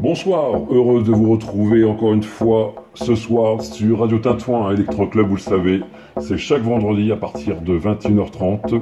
Bonsoir, heureuse de vous retrouver encore une fois ce soir sur Radio Tintouin à Electro Club, vous le savez, c'est chaque vendredi à partir de 21h30.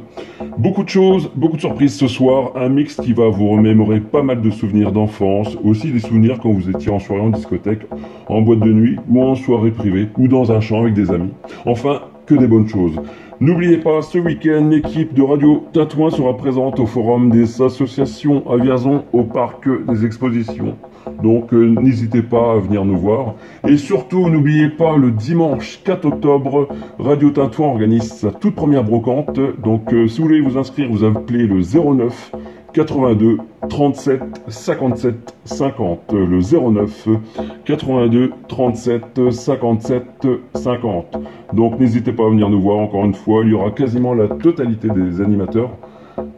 Beaucoup de choses, beaucoup de surprises ce soir, un mix qui va vous remémorer pas mal de souvenirs d'enfance, aussi des souvenirs quand vous étiez en soirée en discothèque, en boîte de nuit ou en soirée privée ou dans un champ avec des amis. Enfin, que des bonnes choses. N'oubliez pas, ce week-end, l'équipe de Radio Tintouin sera présente au Forum des associations à Vierzon au Parc des Expositions. Donc euh, n'hésitez pas à venir nous voir. Et surtout, n'oubliez pas, le dimanche 4 octobre, Radio Tintouin organise sa toute première brocante. Donc euh, si vous voulez vous inscrire, vous appelez le 09 82 37 57 50. Le 09 82 37 57 50. Donc n'hésitez pas à venir nous voir encore une fois. Il y aura quasiment la totalité des animateurs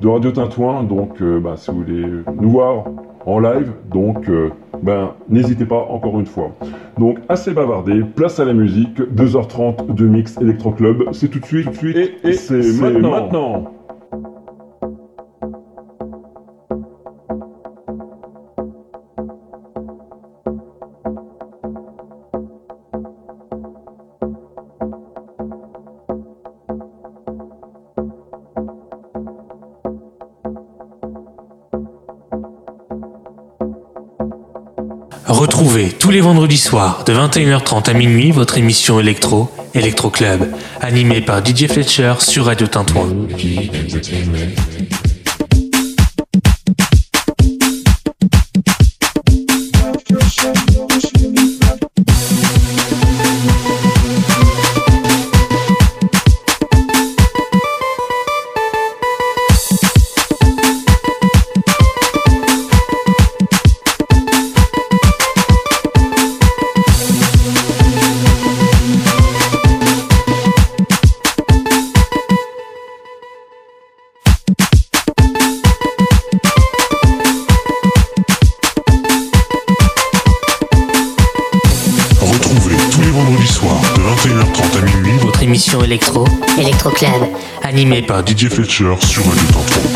de Radio Tintouin. Donc euh, bah, si vous voulez nous voir en live, donc euh, ben n'hésitez pas encore une fois. Donc assez bavardé, place à la musique, 2h30 de mix Electro Club. C'est tout de suite, tout de suite et, c'est maintenant. Tous les vendredis soirs de 21h30 à minuit votre émission électro, Electro Club, animée par DJ Fletcher sur Radio Tintouin. Animé par DJ Fletcher sur Radio Tantra.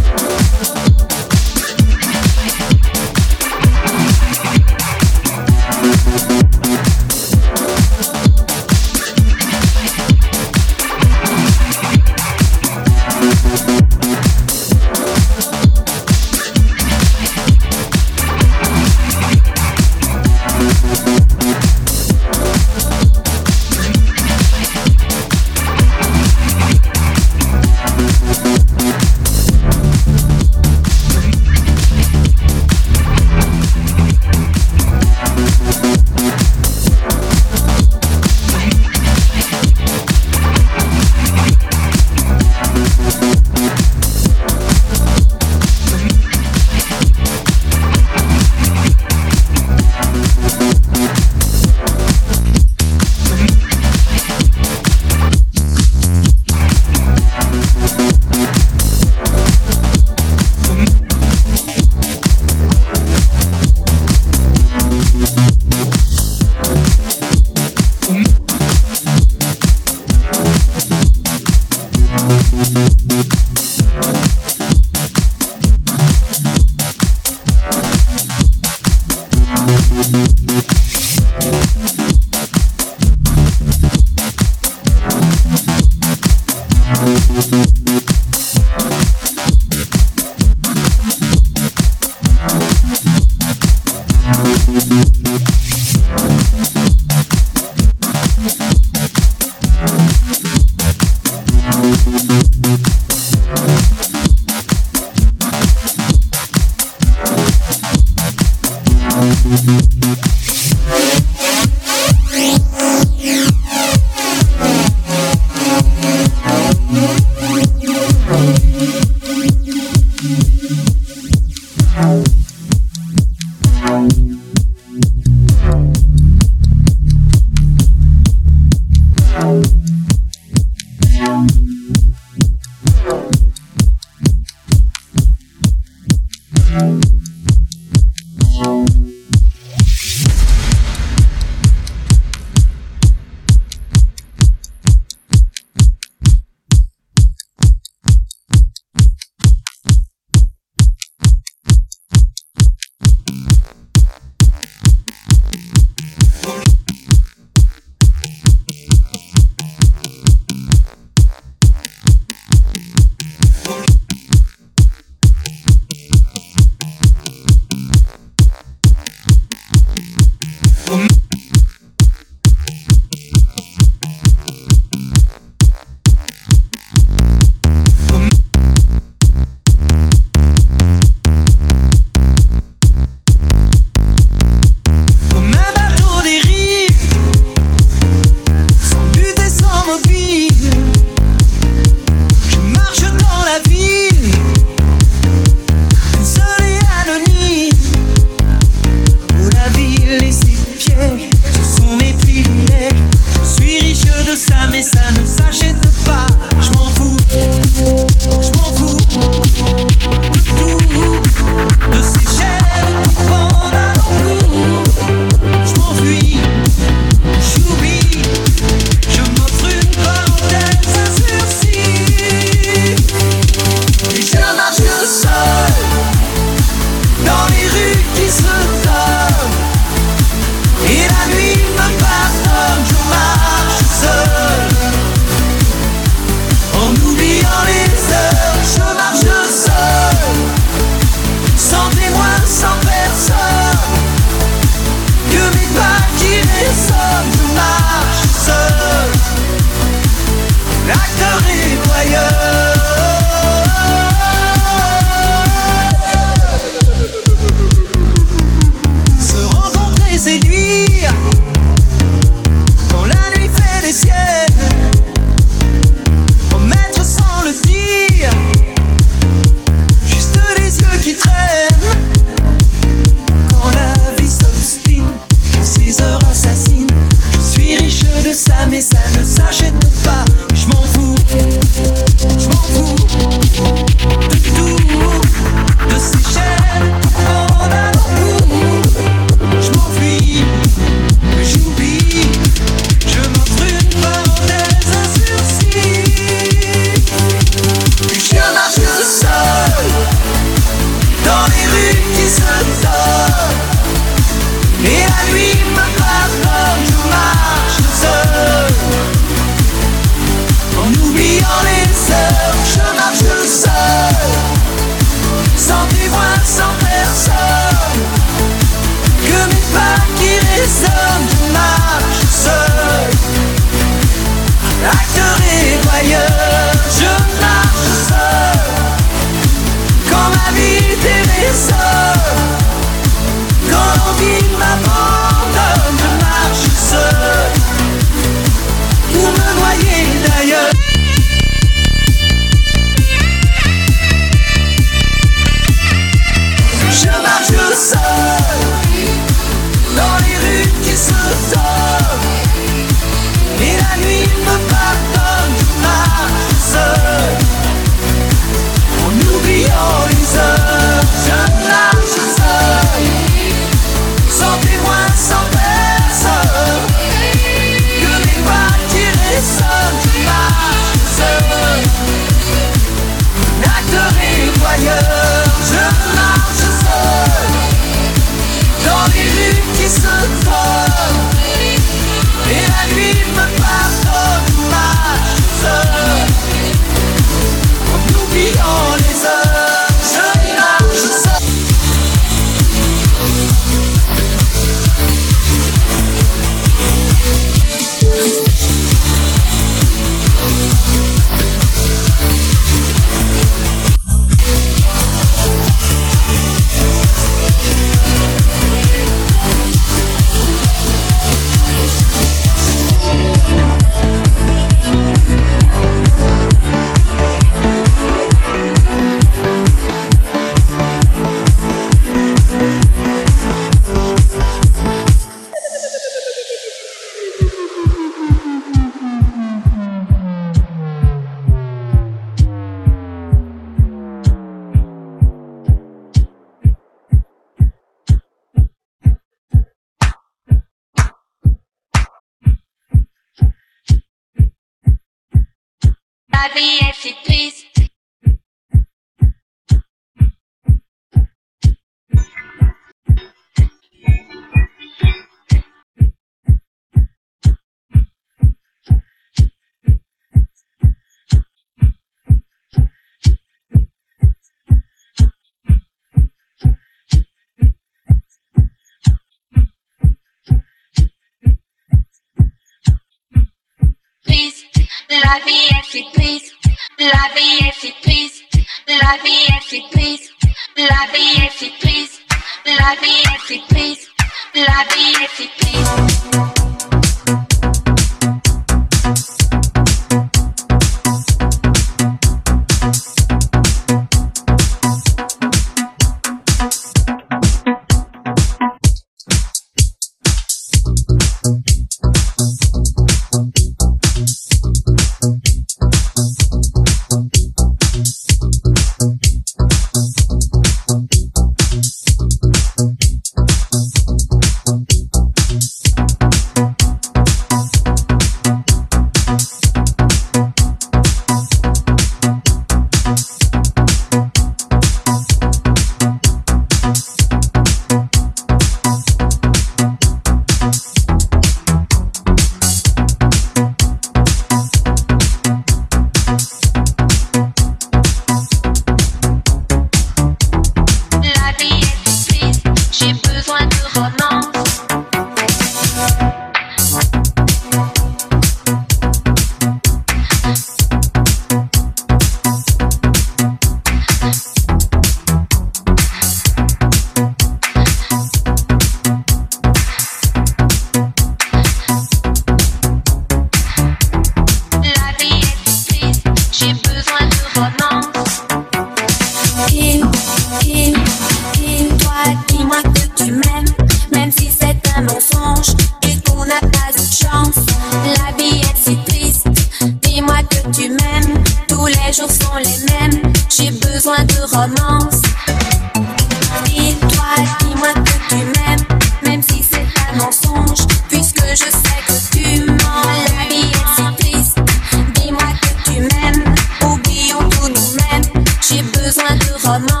no.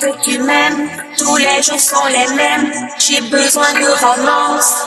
que tu m'aimes. Tous les jours sont les mêmes. J'ai besoin de romance.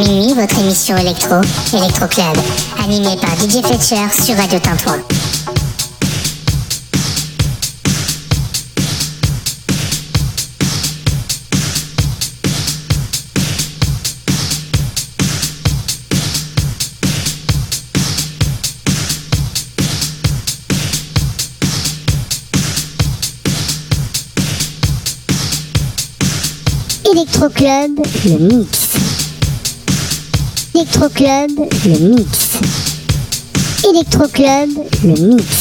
minuit, votre émission électro, Electro Club, animée par DJ Fletcher sur Radio Tintouin. Electro Club, le mix. Electro Club, le mix. Dream on, white girl.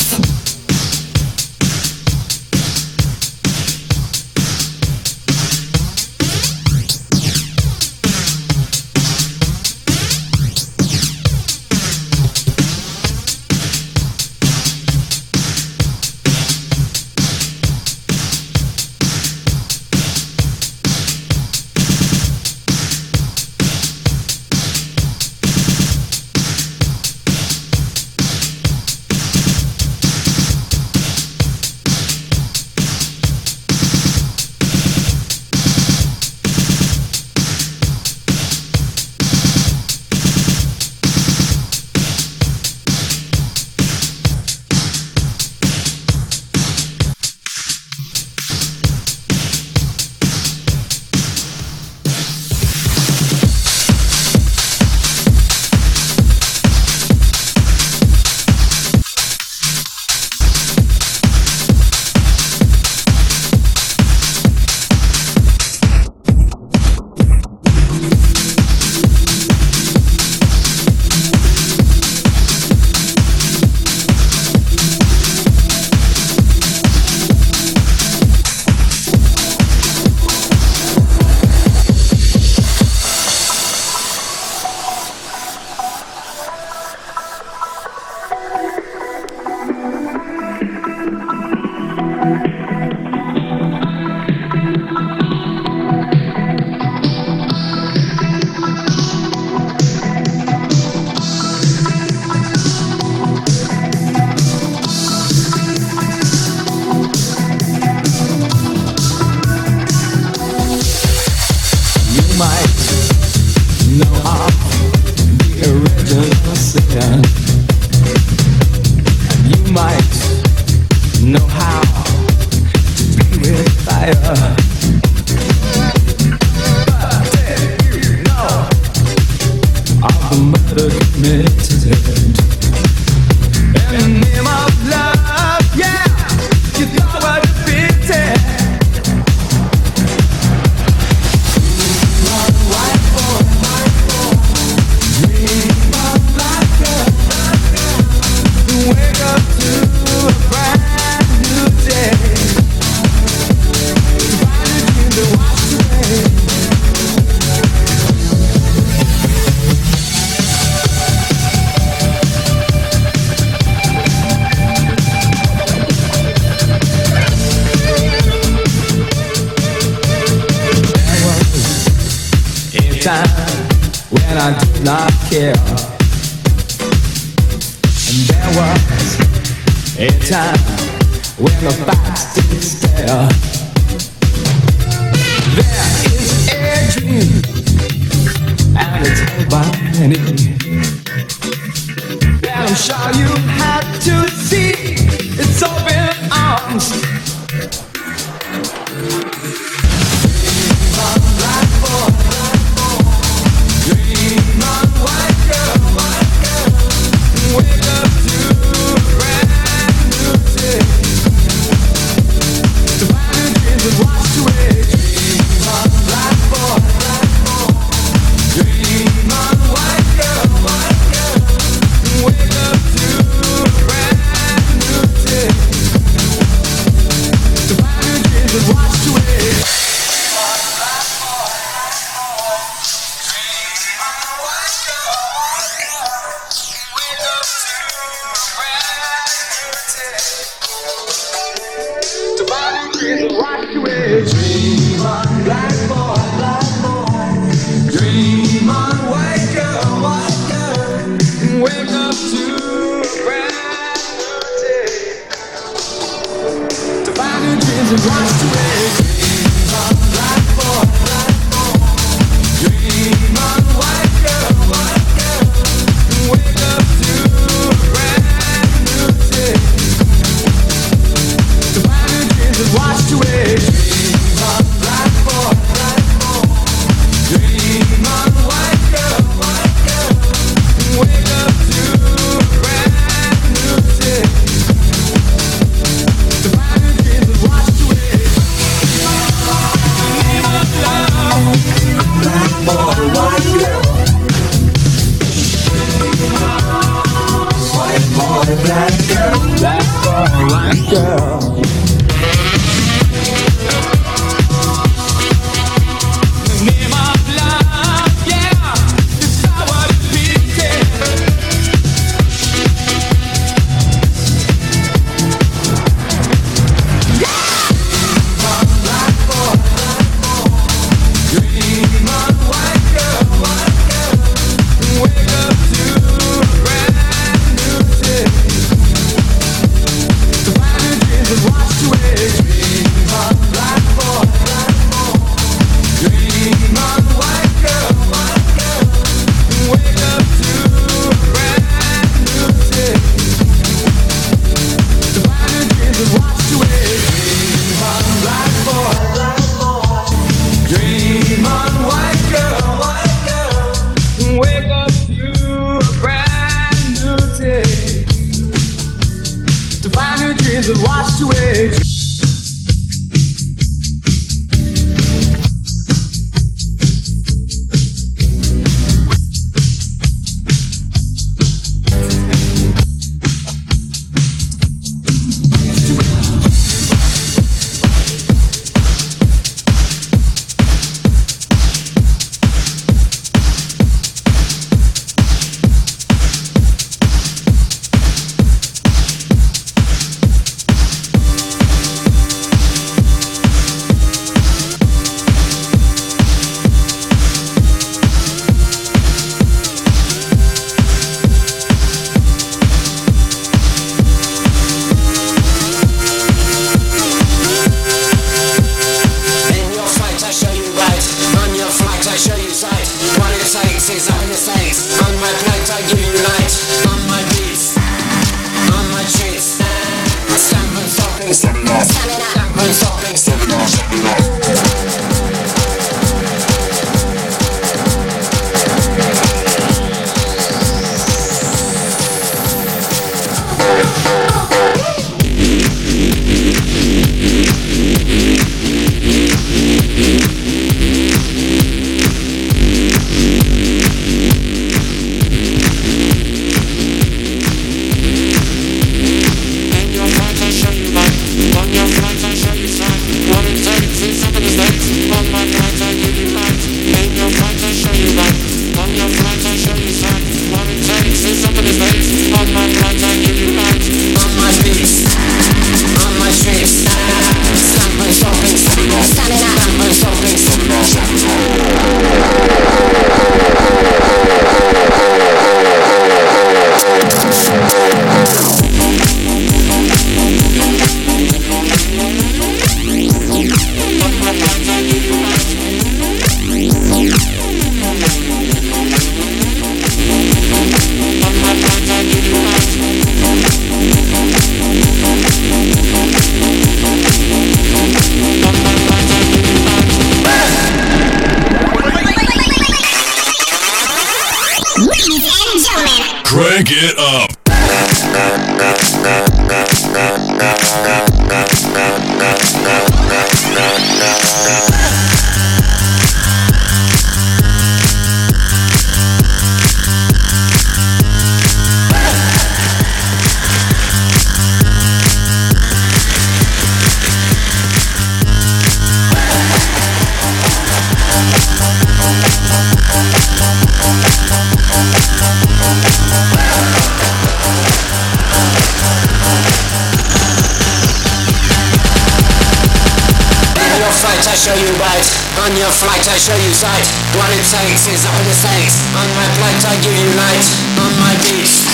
sight, I show you right. On your flight, I show you sight. What it takes is all it takes On my plate, I give you light. On my beats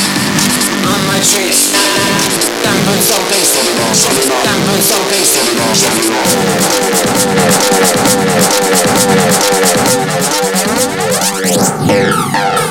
On my treats Dampen something Dampen something Yeah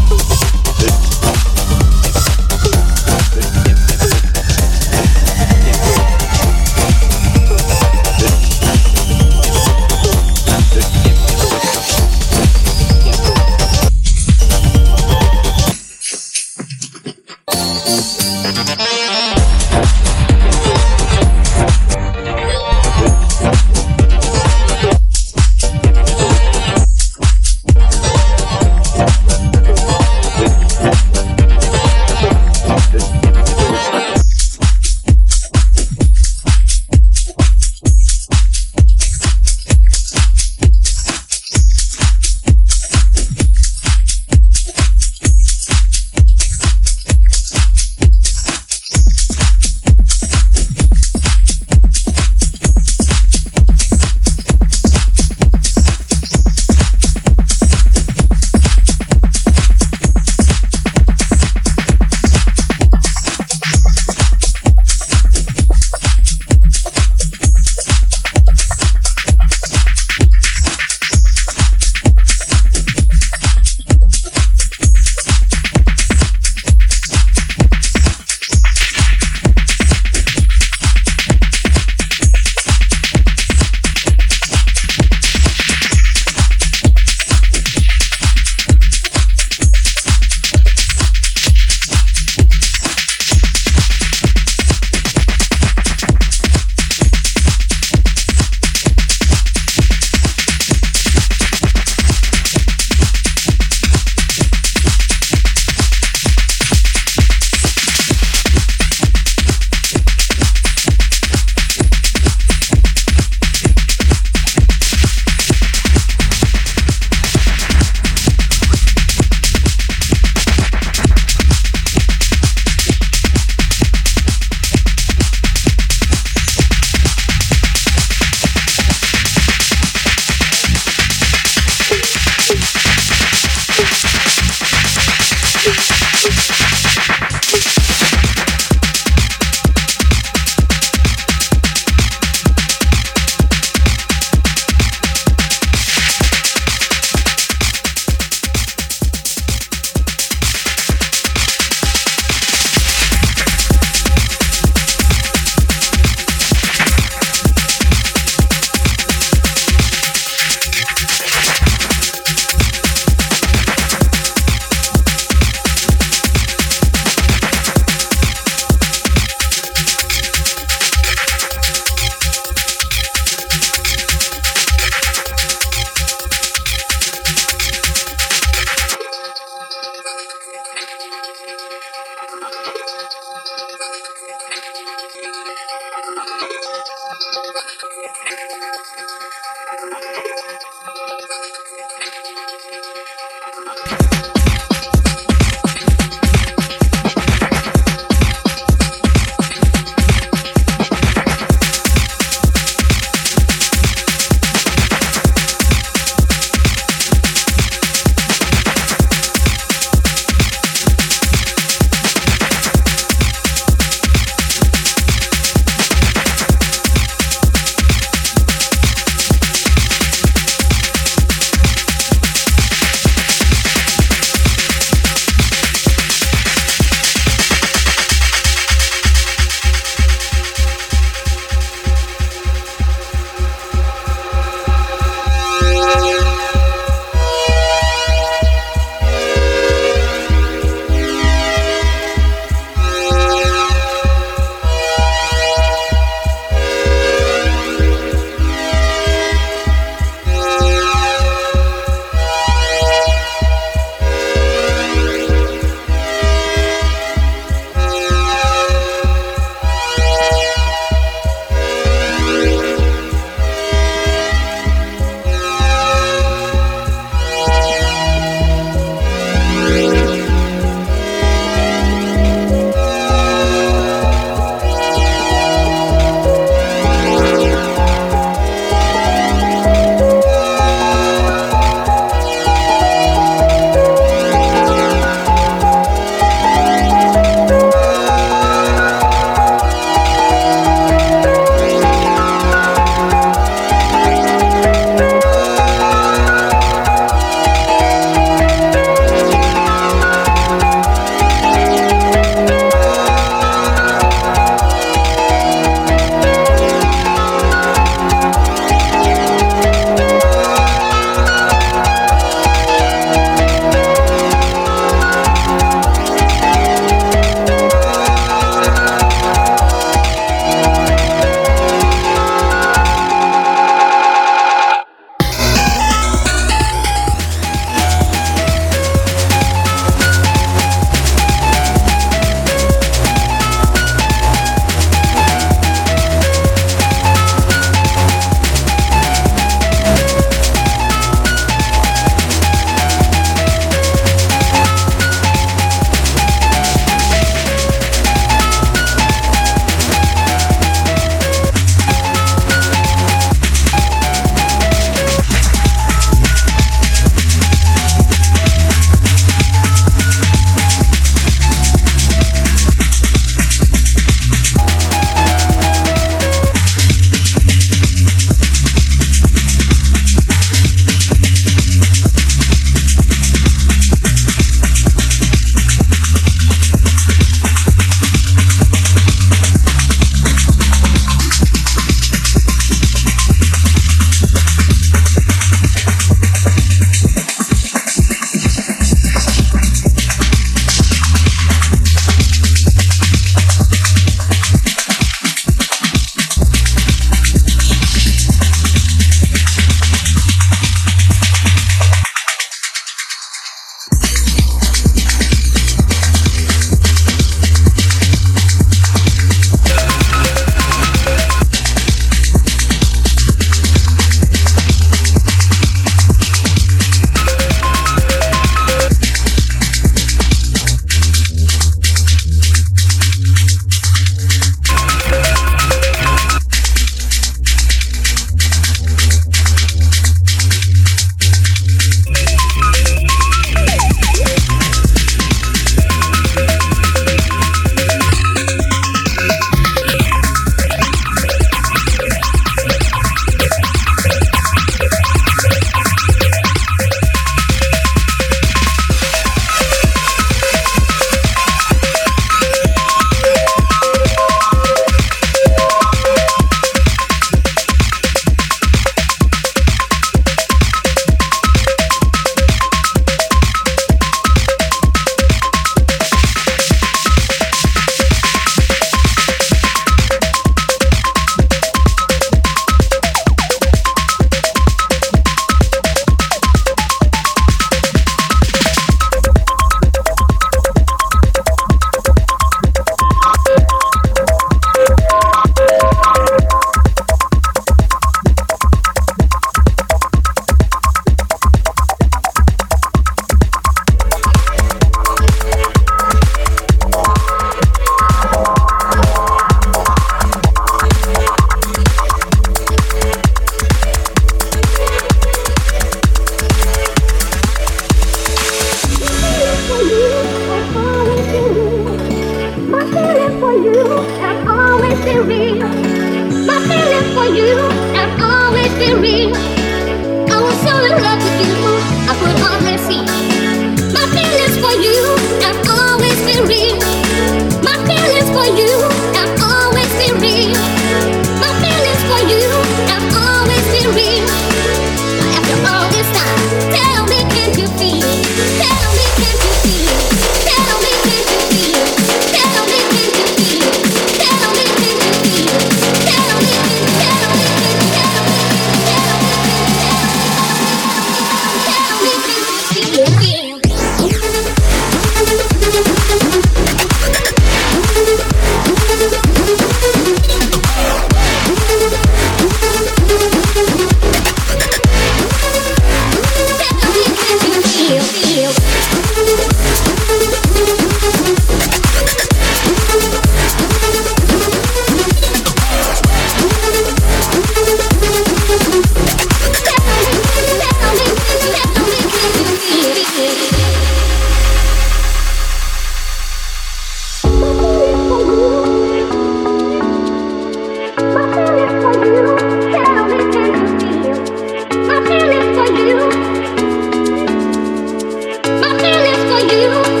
you.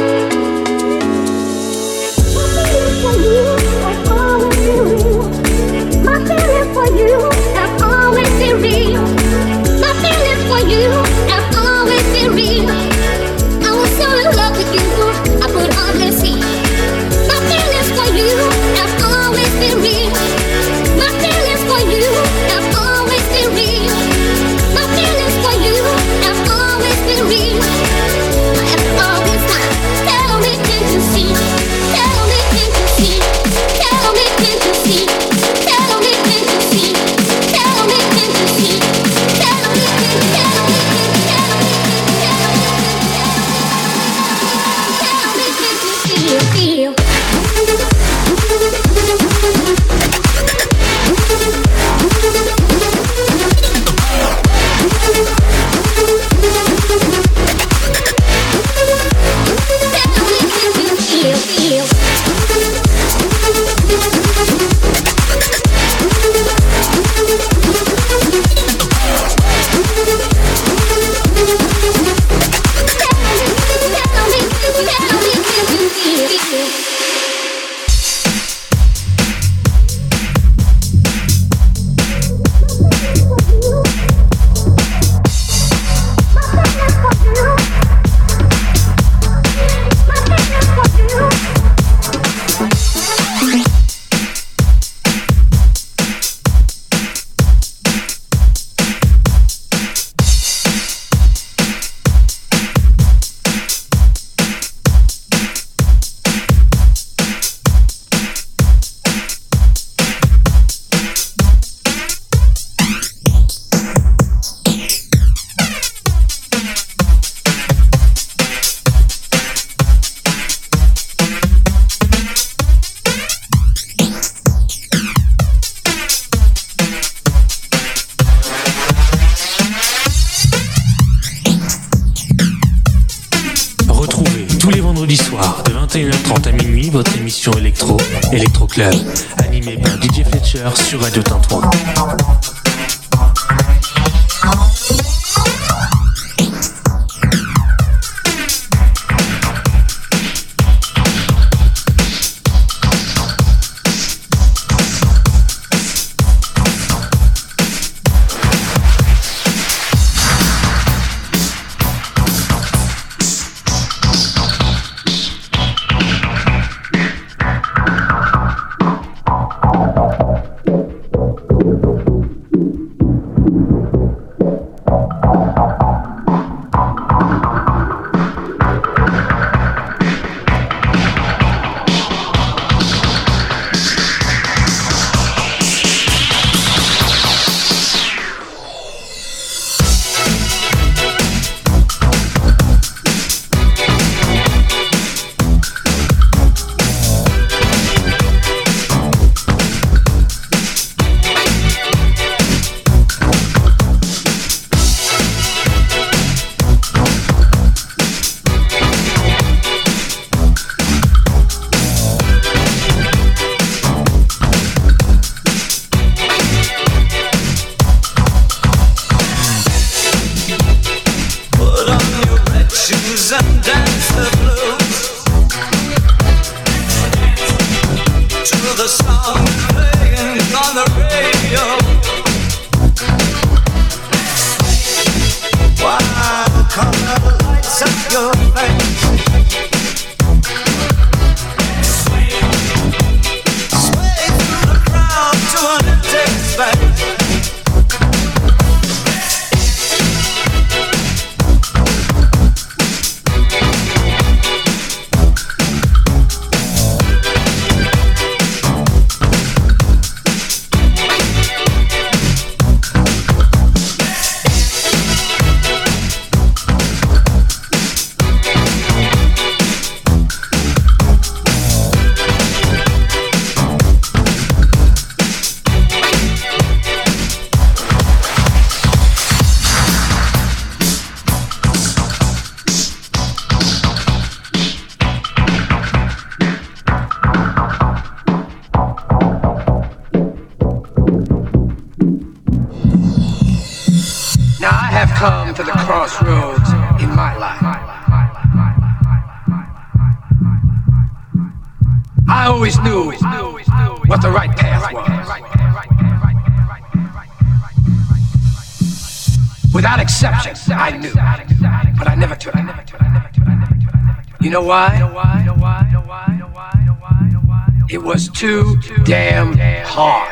club. crossroads in my life. I always knew what the right path was. Without exception, I knew, but I never took it. You know why? It was too damn hard.